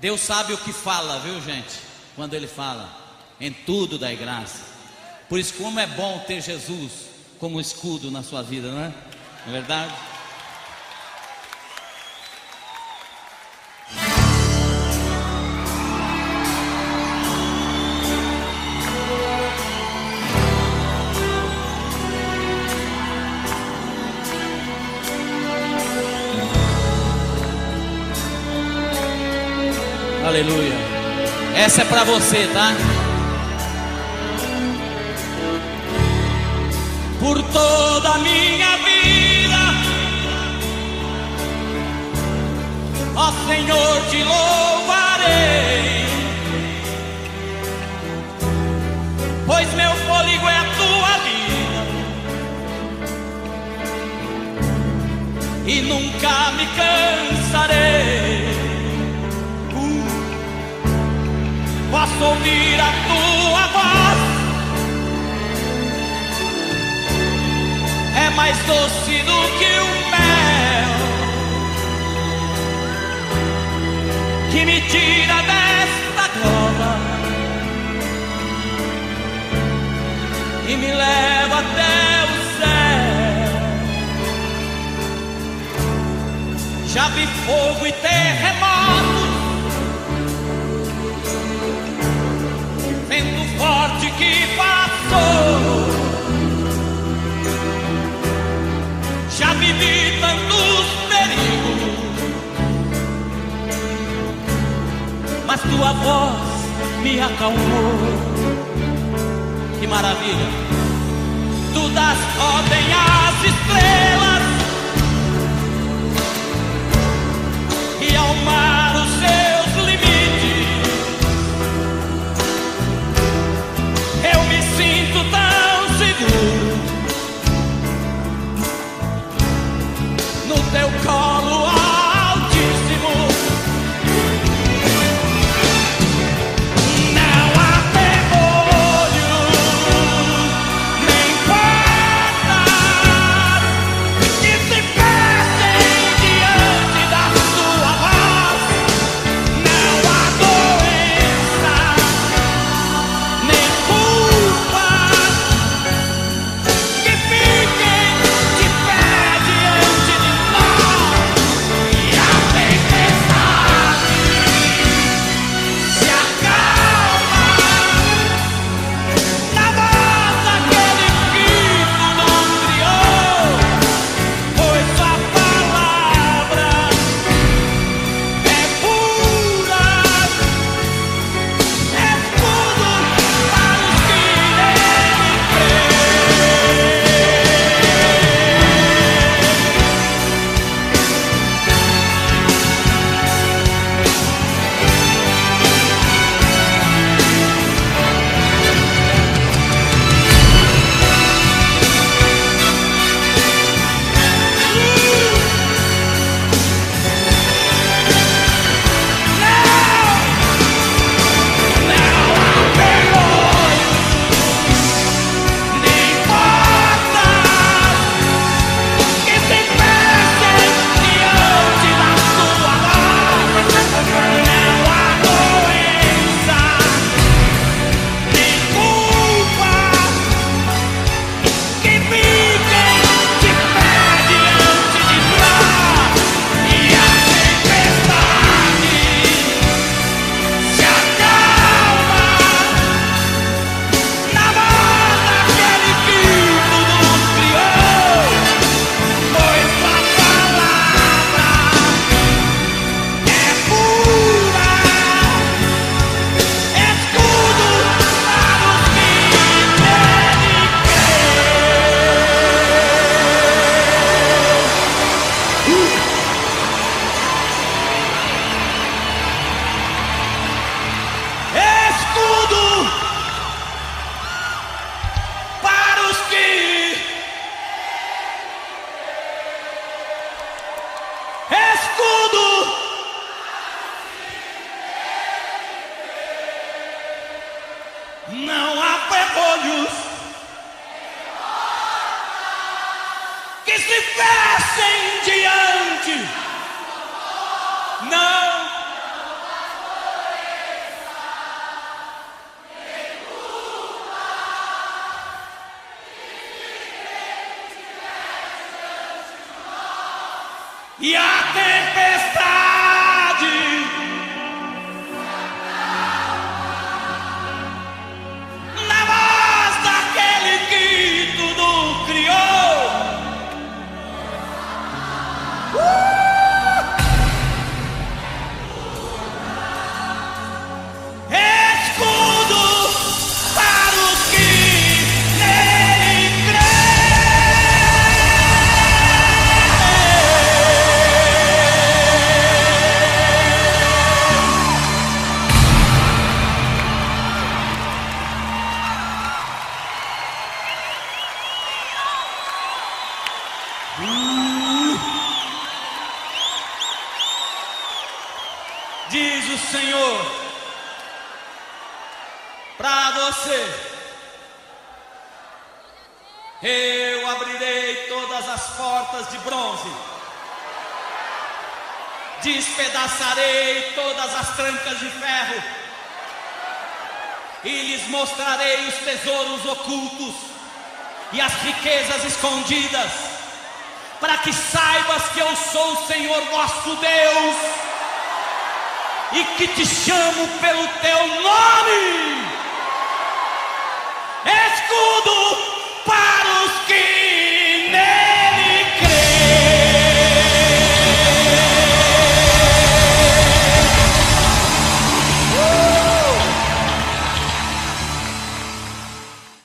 Deus sabe o que fala, viu gente? Quando Ele fala, em tudo dai graça. Por isso, como é bom ter Jesus como escudo na sua vida, não é? Não é verdade? Aleluia. Essa é para você, tá? Por toda a minha vida, ó Senhor, te louvarei. Pois meu fôlego é a tua vida. E nunca me cansarei. Posso ouvir a tua voz. É mais doce do que o mel que me tira desta cova e me leva até o céu. Já vi fogo e terremoto tua voz me acalmou. Que maravilha! Tu das ordem às estrelas e a tempestade. Diz o Senhor para você: Eu abrirei todas as portas de bronze, despedaçarei todas as trancas de ferro, e lhes mostrarei os tesouros ocultos e as riquezas escondidas, para que saibas que eu sou o Senhor nosso Deus e que te chamo pelo teu nome. Escudo